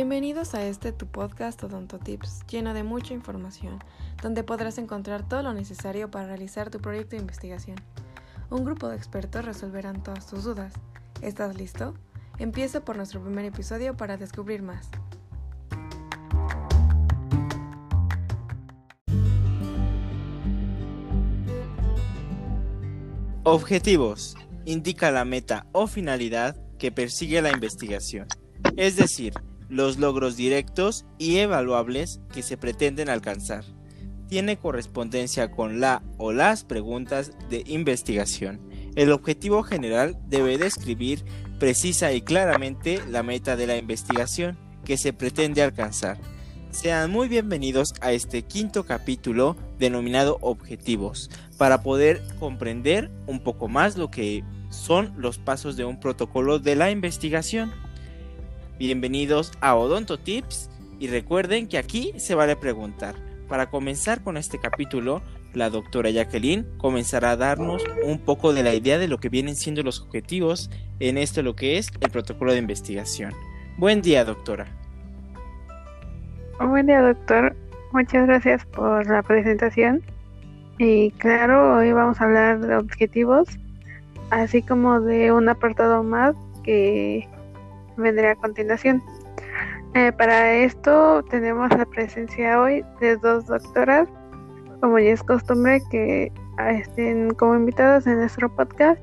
Bienvenidos a este tu podcast Odonto Tips, lleno de mucha información, donde podrás encontrar todo lo necesario para realizar tu proyecto de investigación. Un grupo de expertos resolverán todas tus dudas. ¿Estás listo? Empieza por nuestro primer episodio para descubrir más. Objetivos. Indica la meta o finalidad que persigue la investigación, es decir, los logros directos y evaluables que se pretenden alcanzar. Tiene correspondencia con la o las preguntas de investigación. El objetivo general debe describir precisa y claramente la meta de la investigación que se pretende alcanzar. Sean muy bienvenidos a este quinto capítulo denominado Objetivos, para poder comprender un poco más lo que son los pasos de un protocolo de la investigación. Bienvenidos a Odonto Tips y recuerden que aquí se vale preguntar. Para comenzar con este capítulo, la doctora Jacqueline comenzará a darnos un poco de la idea de lo que vienen siendo los objetivos en esto lo que es el protocolo de investigación. Buen día, doctora. Buen día, doctor. Muchas gracias por la presentación. Y claro, hoy vamos a hablar de objetivos, así como de un apartado más que vendré a continuación. Eh, para esto tenemos la presencia hoy de dos doctoras, como ya es costumbre que estén como invitadas en nuestro podcast.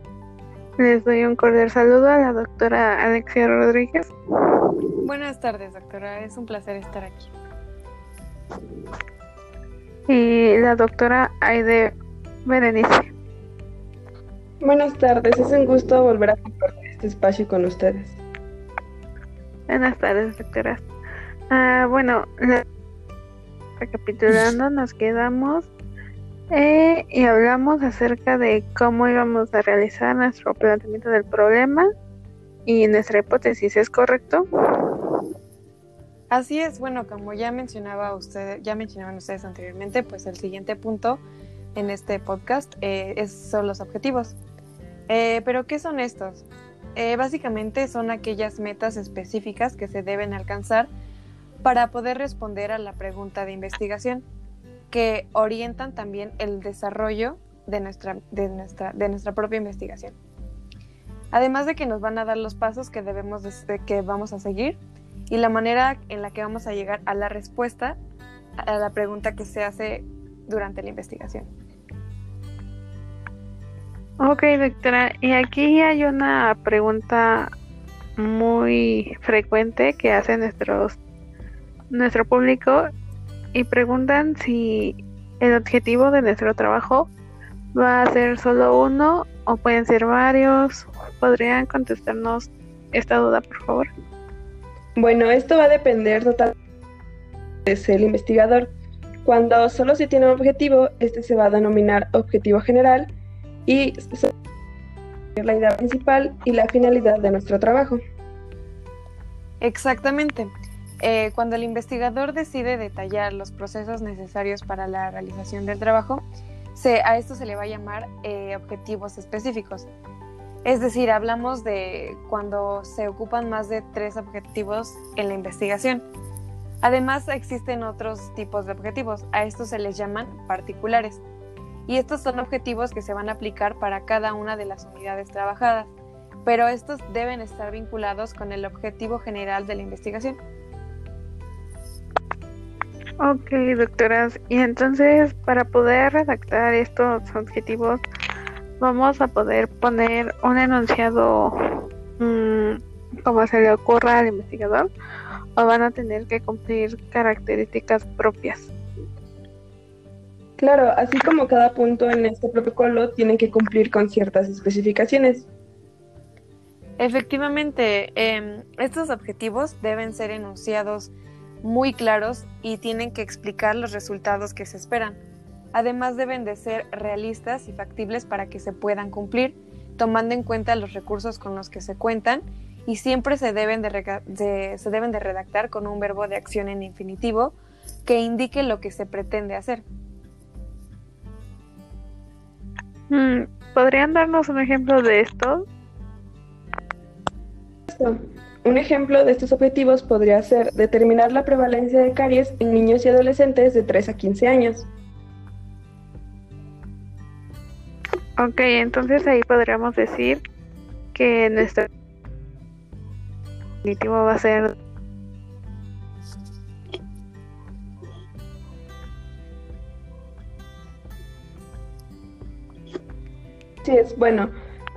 Les doy un cordial saludo a la doctora Alexia Rodríguez. Buenas tardes, doctora. Es un placer estar aquí. Y la doctora Aide Berenice. Buenas tardes, es un gusto volver a compartir este espacio con ustedes. Buenas tardes, doctora. Ah, bueno, recapitulando, nos quedamos eh, y hablamos acerca de cómo íbamos a realizar nuestro planteamiento del problema y nuestra hipótesis, ¿es correcto? Así es, bueno, como ya mencionaba usted, ya mencionaban ustedes anteriormente, pues el siguiente punto en este podcast eh, es, son los objetivos. Eh, pero ¿qué son estos? Eh, básicamente son aquellas metas específicas que se deben alcanzar para poder responder a la pregunta de investigación, que orientan también el desarrollo de nuestra, de nuestra, de nuestra propia investigación. Además de que nos van a dar los pasos que, debemos que vamos a seguir y la manera en la que vamos a llegar a la respuesta a la pregunta que se hace durante la investigación. Ok, doctora. Y aquí hay una pregunta muy frecuente que hace nuestros, nuestro público y preguntan si el objetivo de nuestro trabajo va a ser solo uno o pueden ser varios. ¿Podrían contestarnos esta duda, por favor? Bueno, esto va a depender totalmente del investigador. Cuando solo se tiene un objetivo, este se va a denominar objetivo general y la idea principal y la finalidad de nuestro trabajo. Exactamente. Eh, cuando el investigador decide detallar los procesos necesarios para la realización del trabajo, a esto se le va a llamar eh, objetivos específicos. Es decir, hablamos de cuando se ocupan más de tres objetivos en la investigación. Además, existen otros tipos de objetivos. A estos se les llaman particulares y estos son objetivos que se van a aplicar para cada una de las unidades trabajadas, pero estos deben estar vinculados con el objetivo general de la investigación. Ok, doctoras, y entonces para poder redactar estos objetivos vamos a poder poner un enunciado mm, como se le ocurra al investigador o van a tener que cumplir características propias. Claro, así como cada punto en este protocolo tiene que cumplir con ciertas especificaciones. Efectivamente, em, estos objetivos deben ser enunciados muy claros y tienen que explicar los resultados que se esperan. Además deben de ser realistas y factibles para que se puedan cumplir, tomando en cuenta los recursos con los que se cuentan y siempre se deben de, se deben de redactar con un verbo de acción en infinitivo que indique lo que se pretende hacer. ¿Podrían darnos un ejemplo de esto? Un ejemplo de estos objetivos podría ser determinar la prevalencia de caries en niños y adolescentes de 3 a 15 años. Ok, entonces ahí podríamos decir que nuestro definitivo va a ser Sí, es bueno.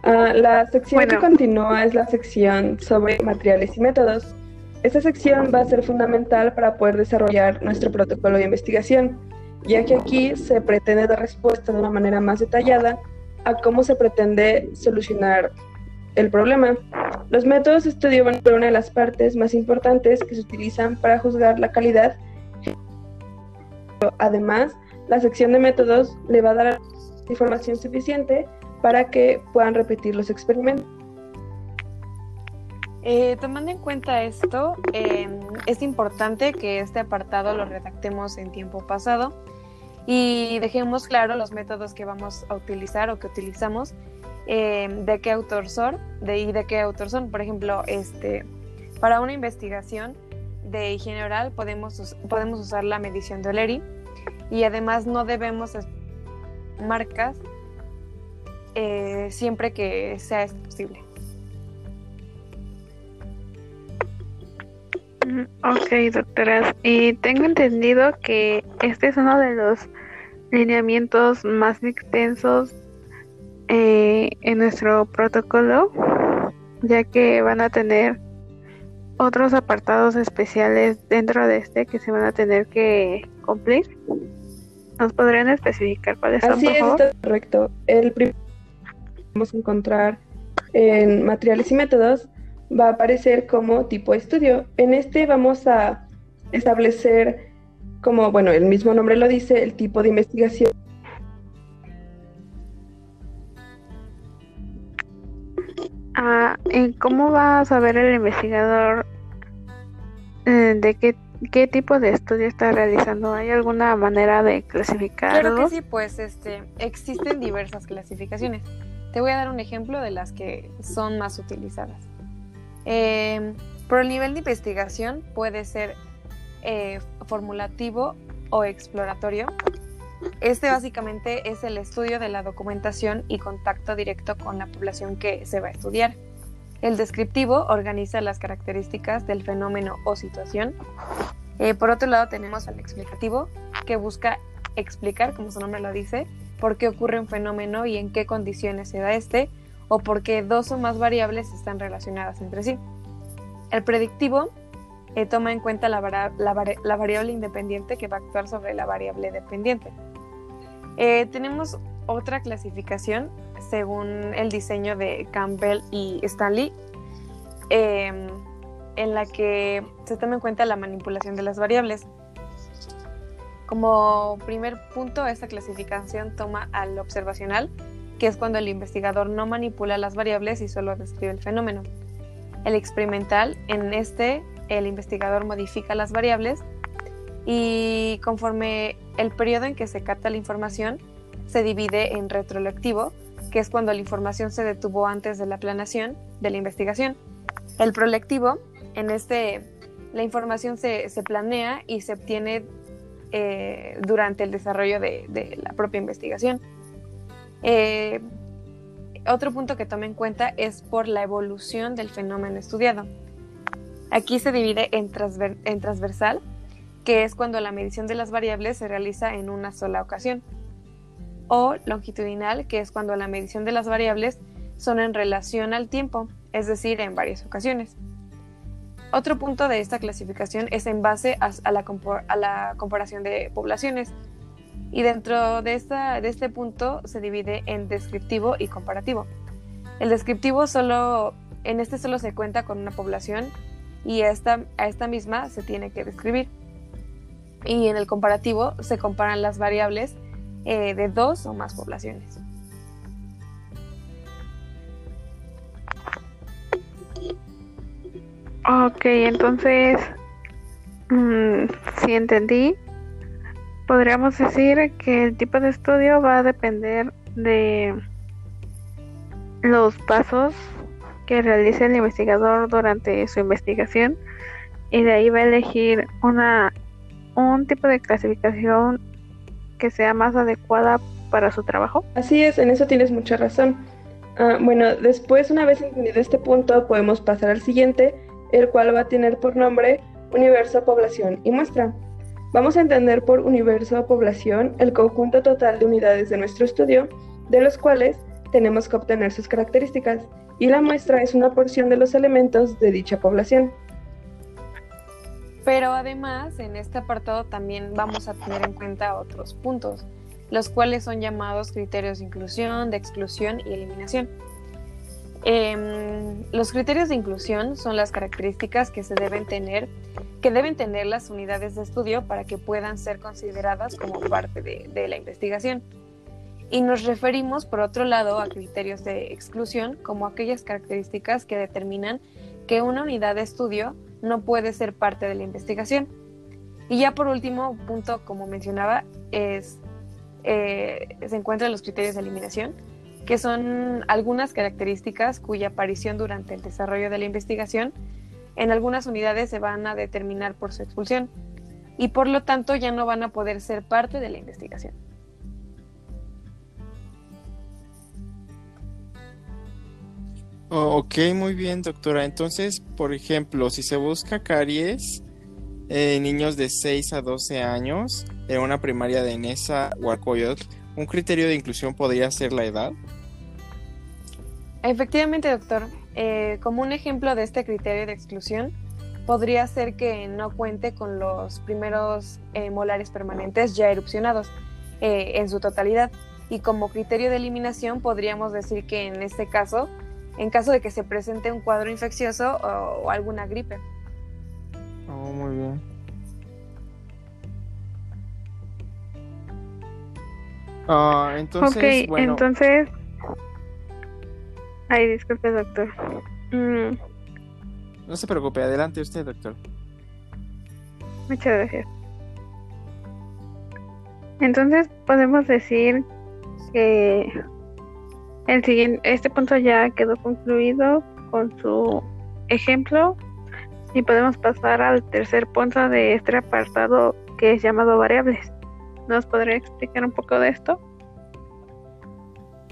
Ah, la sección que continúa es la sección sobre materiales y métodos. Esta sección va a ser fundamental para poder desarrollar nuestro protocolo de investigación, ya que aquí se pretende dar respuesta de una manera más detallada a cómo se pretende solucionar el problema. Los métodos de estudio van a ser una de las partes más importantes que se utilizan para juzgar la calidad. Además, la sección de métodos le va a dar información suficiente para que puedan repetir los experimentos. Eh, tomando en cuenta esto, em, es importante que este apartado lo redactemos en tiempo pasado y dejemos claro los métodos que vamos a utilizar o que utilizamos, em, de qué autor son, de, y de qué autor son. Por ejemplo, este, para una investigación de higiene oral podemos, podemos usar la medición de O'Leary y además no debemos marcas eh, siempre que sea posible. Mm, ok, doctoras. Y tengo entendido que este es uno de los lineamientos más extensos eh, en nuestro protocolo, ya que van a tener otros apartados especiales dentro de este que se van a tener que cumplir. ¿Nos podrían especificar cuáles son, Así por es, favor? correcto. El primer vamos a encontrar en materiales y métodos va a aparecer como tipo de estudio. En este vamos a establecer, como bueno, el mismo nombre lo dice, el tipo de investigación. Ah, ¿y ¿Cómo va a saber el investigador eh, de qué, qué tipo de estudio está realizando? ¿Hay alguna manera de clasificarlo? Claro que sí, pues este, existen diversas clasificaciones. Te voy a dar un ejemplo de las que son más utilizadas. Eh, por el nivel de investigación puede ser eh, formulativo o exploratorio. Este básicamente es el estudio de la documentación y contacto directo con la población que se va a estudiar. El descriptivo organiza las características del fenómeno o situación. Eh, por otro lado tenemos al explicativo, que busca explicar, como su nombre lo dice, por qué ocurre un fenómeno y en qué condiciones se da este, o por qué dos o más variables están relacionadas entre sí. El predictivo eh, toma en cuenta la, variable independiente que va a actuar sobre la variable dependiente. Eh, tenemos otra clasificación según el diseño de Campbell y Stanley, em, en la que se toma en cuenta la manipulación de las variables. Como primer punto, esta clasificación toma al observacional, que es cuando el investigador no manipula las variables y solo describe el fenómeno. El experimental, en este, el investigador modifica las variables y conforme el periodo en que se capta la información, se divide en retroactivo, que es cuando la información se detuvo antes de la planación de la investigación. El prolectivo, en este, la información se planea y se obtiene eh, durante el desarrollo de, la propia investigación. Eh, otro punto que tome en cuenta es por la evolución del fenómeno estudiado. Aquí se divide en transversal, que es cuando la medición de las variables se realiza en una sola ocasión, o longitudinal, que es cuando la medición de las variables son en relación al tiempo, es decir, en varias ocasiones. Otro punto de esta clasificación es en base a, la, comparación de poblaciones. Y dentro de, este punto se divide en descriptivo y comparativo. El descriptivo solo, en este solo se cuenta con una población y a esta, a esta misma se tiene que describir. Y en el comparativo se comparan las variables eh, de dos o más poblaciones. Ok, entonces, mm, si entendí, podríamos decir que el tipo de estudio va a depender de los pasos que realice el investigador durante su investigación y de ahí va a elegir una un tipo de clasificación que sea más adecuada para su trabajo. Así es, en eso tienes mucha razón. Ah, bueno, después, una vez entendido este punto, podemos pasar al siguiente, el cual va a tener por nombre universo, población y muestra. Vamos a entender por universo población el conjunto total de unidades de nuestro estudio, de los cuales tenemos que obtener sus características, y la muestra es una porción de los elementos de dicha población. Pero además, en este apartado también vamos a tener en cuenta otros puntos, los cuales son llamados criterios de inclusión, de exclusión y eliminación. Em, los criterios de inclusión son las características que se deben tener, que deben tener las unidades de estudio para que puedan ser consideradas como parte de, la investigación. Y nos referimos, por otro lado, a criterios de exclusión como aquellas características que determinan que una unidad de estudio no puede ser parte de la investigación. Y ya por último, punto, como mencionaba, es, eh, se encuentran los criterios de eliminación, que son algunas características cuya aparición durante el desarrollo de la investigación en algunas unidades se van a determinar por su expulsión y por lo tanto ya no van a poder ser parte de la investigación. Oh, ok, muy bien, doctora. Entonces, por ejemplo, si se busca caries en niños de 6 a 12 años en una primaria de Nesa o Arcoyot, ¿un criterio de inclusión podría ser la edad? Efectivamente, doctor. Eh, como un ejemplo de este criterio de exclusión, podría ser que no cuente con los primeros eh, molares permanentes ya erupcionados eh, en su totalidad. Y como criterio de eliminación, podríamos decir que en este caso, en caso de que se presente un cuadro infeccioso o, alguna gripe. Oh, muy bien. Ah, entonces, bueno. entonces Ay, disculpe, doctor. Mm. No se preocupe, adelante usted, doctor. Muchas gracias. Entonces podemos decir que el siguiente, este punto ya quedó concluido con su ejemplo y podemos pasar al tercer punto de este apartado que es llamado variables. ¿Nos podría explicar un poco de esto?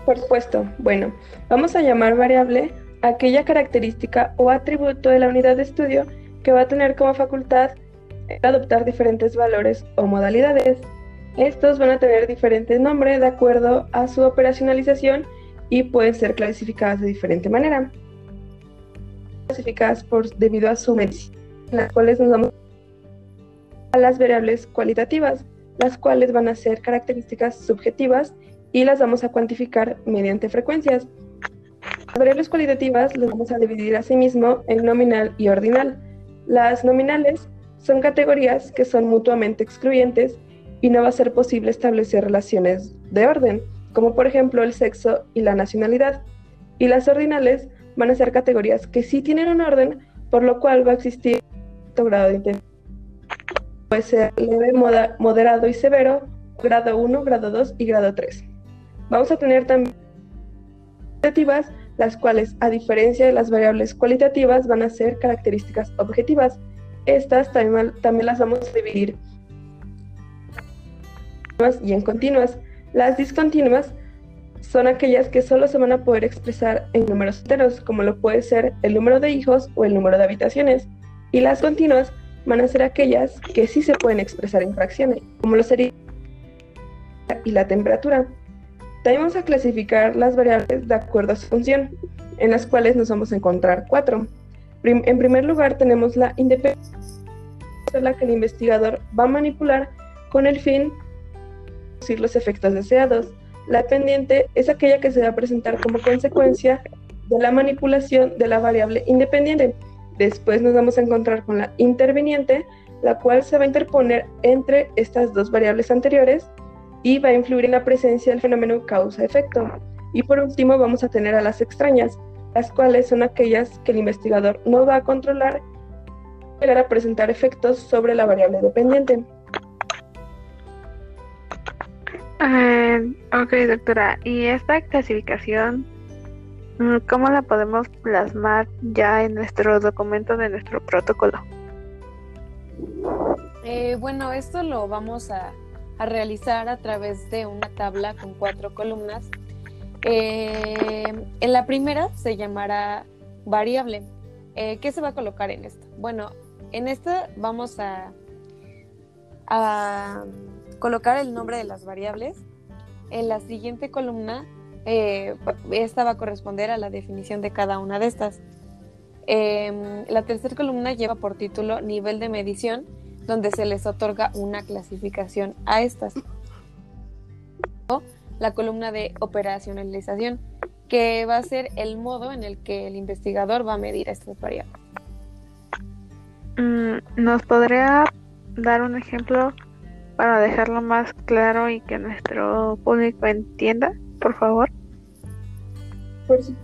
Por supuesto. Bueno, vamos a llamar variable aquella característica o atributo de la unidad de estudio que va a tener como facultad adoptar diferentes valores o modalidades. Estos van a tener diferentes nombres de acuerdo a su operacionalización y pueden ser clasificadas de diferente manera. Clasificadas por, debido a su medición, las cuales nos vamos a las variables cualitativas, las cuales van a ser características subjetivas y las vamos a cuantificar mediante frecuencias. Las variables cualitativas las vamos a dividir asimismo en nominal y ordinal. Las nominales son categorías que son mutuamente excluyentes y no va a ser posible establecer relaciones de orden, como por ejemplo el sexo y la nacionalidad. Y las ordinales van a ser categorías que sí tienen un orden, por lo cual va a existir un grado de intensidad. Puede ser leve, moderado y severo, grado 1, grado 2 y grado 3. Vamos a tener también cualitativas, las cuales, a diferencia de las variables cualitativas, van a ser características objetivas. Estas también, las vamos a dividir y en continuas. Las discontinuas son aquellas que solo se van a poder expresar en números enteros, como lo puede ser el número de hijos o el número de habitaciones. Y las continuas van a ser aquellas que sí se pueden expresar en fracciones, como lo sería y la temperatura. Vamos a clasificar las variables de acuerdo a su función, en las cuales nos vamos a encontrar cuatro. en primer lugar tenemos la independencia, la que el investigador va a manipular con el fin de producir los efectos deseados. La pendiente es aquella que se va a presentar como consecuencia de la manipulación de la variable independiente. Después nos vamos a encontrar con la interviniente, la cual se va a interponer entre estas dos variables anteriores y va a influir en la presencia del fenómeno causa-efecto. Y por último vamos a tener a las extrañas, las cuales son aquellas que el investigador no va a controlar y llegar a presentar efectos sobre la variable dependiente. Uh, ok, doctora. ¿Y esta clasificación Mm, ¿Cómo la podemos plasmar ya en nuestro documento de nuestro protocolo? Eh, bueno, esto lo vamos a, a, realizar a través de una tabla con cuatro columnas. Eh, en la primera se llamará variable. Eh, ¿Qué se va a colocar en esta? Bueno, en esta vamos a, colocar el nombre de las variables. En la siguiente columna eh, esta va a corresponder a la definición de cada una de estas. Eh, la tercera columna lleva por título nivel de medición, donde se les otorga una clasificación a estas. La columna de operacionalización, que va a ser el modo en el que el investigador va a medir estas variables. Mm, ¿Nos podría dar un ejemplo para dejarlo más claro y que nuestro público entienda, por favor?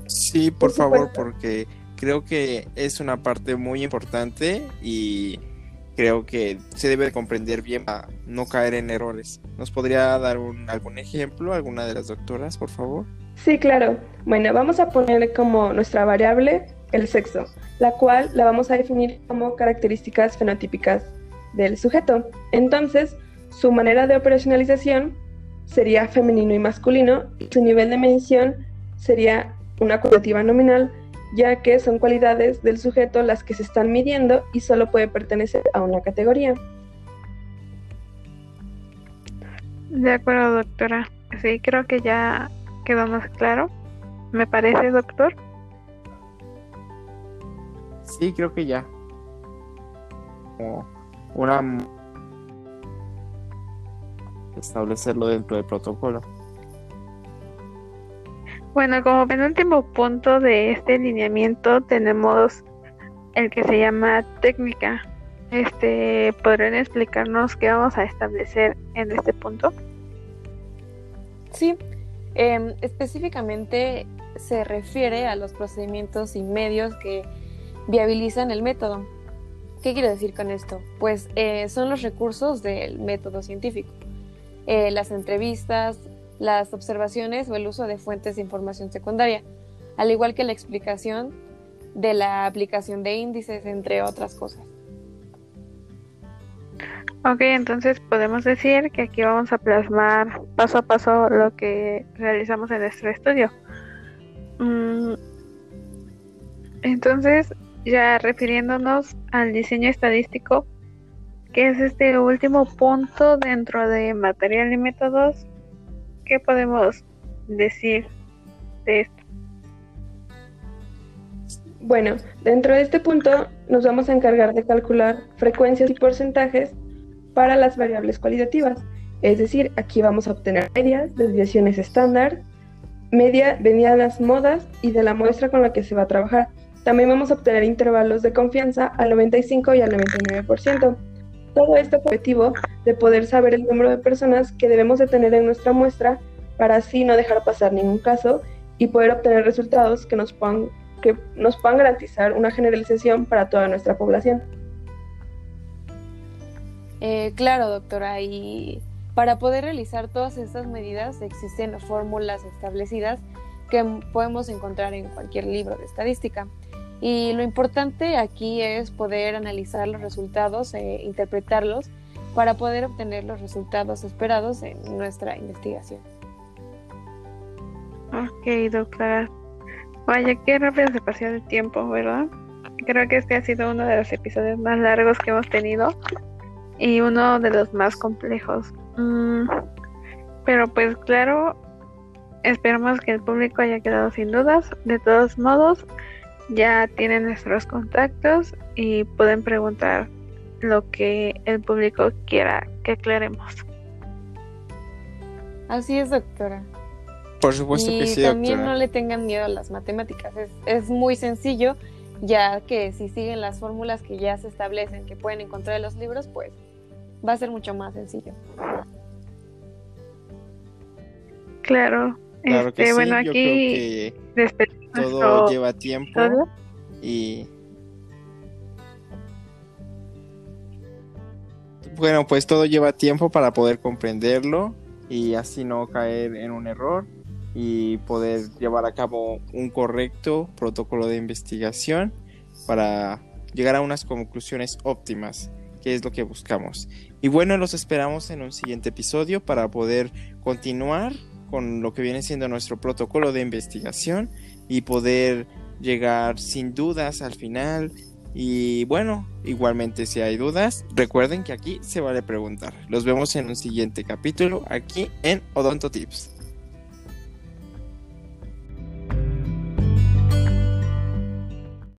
sí, por, favor, porque creo que es una parte muy importante y creo que se debe comprender bien para no caer en errores. ¿Nos podría dar un, algún ejemplo, alguna de las doctoras, por favor? Sí, claro. Bueno, vamos a poner como nuestra variable el sexo, la cual la vamos a definir como características fenotípicas del sujeto. Entonces, su manera de operacionalización sería femenino y masculino y su nivel de medición sería una cualitativa nominal, ya que son cualidades del sujeto las que se están midiendo y solo puede pertenecer a una categoría. De acuerdo, doctora. Sí, creo que ya quedó más claro. ¿Me parece, doctor? Sí, creo que ya. Como una establecerlo dentro del protocolo. Bueno, como penúltimo punto de este lineamiento tenemos el que se llama técnica. Este, ¿podrían explicarnos qué vamos a establecer en este punto? Sí, eh, específicamente se refiere a los procedimientos y medios que viabilizan el método. ¿Qué quiero decir con esto? Pues eh, son los recursos del método científico. Eh, las entrevistas, las observaciones o el uso de fuentes de información secundaria, al igual que la explicación de la aplicación de índices, entre otras cosas. Ok, entonces podemos decir que aquí vamos a plasmar paso a paso lo que realizamos en nuestro estudio. Mm, entonces, ya refiriéndonos al diseño estadístico, que es este último punto dentro de material y métodos, ¿Qué podemos decir de esto? Bueno, dentro de este punto nos vamos a encargar de calcular frecuencias y porcentajes para las variables cualitativas. Es decir, aquí vamos a obtener medias, desviaciones estándar, media, las modas y de la muestra con la que se va a trabajar. También vamos a obtener intervalos de confianza al 95 y al 99%. Todo esto objetivo de poder saber el número de personas que debemos de tener en nuestra muestra para así no dejar pasar ningún caso y poder obtener resultados que nos puedan, que nos puedan garantizar una generalización para toda nuestra población. Eh, claro, doctora, y para poder realizar todas estas medidas existen fórmulas establecidas que podemos encontrar en cualquier libro de estadística. Y lo importante aquí es poder analizar los resultados e interpretarlos para poder obtener los resultados esperados en nuestra investigación. Ok, doctora. Vaya, qué rápido se pasó el tiempo, ¿verdad? Creo que este ha sido uno de los episodios más largos que hemos tenido y uno de los más complejos. Mm, pero pues claro, esperamos que el público haya quedado sin dudas. De todos modos, ya tienen nuestros contactos y pueden preguntar lo que el público quiera que aclaremos. Así es, doctora. Por supuesto y que sí. También no le tengan miedo a las matemáticas. Es, es muy sencillo, ya que si siguen las fórmulas que ya se establecen, que pueden encontrar en los libros, pues va a ser mucho más sencillo. Claro. Claro este, que sí. bueno, Yo aquí creo que todo lleva tiempo ¿Todo? y bueno pues todo lleva tiempo para poder comprenderlo y así no caer en un error y poder llevar a cabo un correcto protocolo de investigación para llegar a unas conclusiones óptimas, que es lo que buscamos. Y bueno, los esperamos en un siguiente episodio para poder continuar con lo que viene siendo nuestro protocolo de investigación y poder llegar sin dudas al final. Y bueno, igualmente si hay dudas, recuerden que aquí se vale preguntar. Los vemos en un siguiente capítulo aquí en Odonto Tips.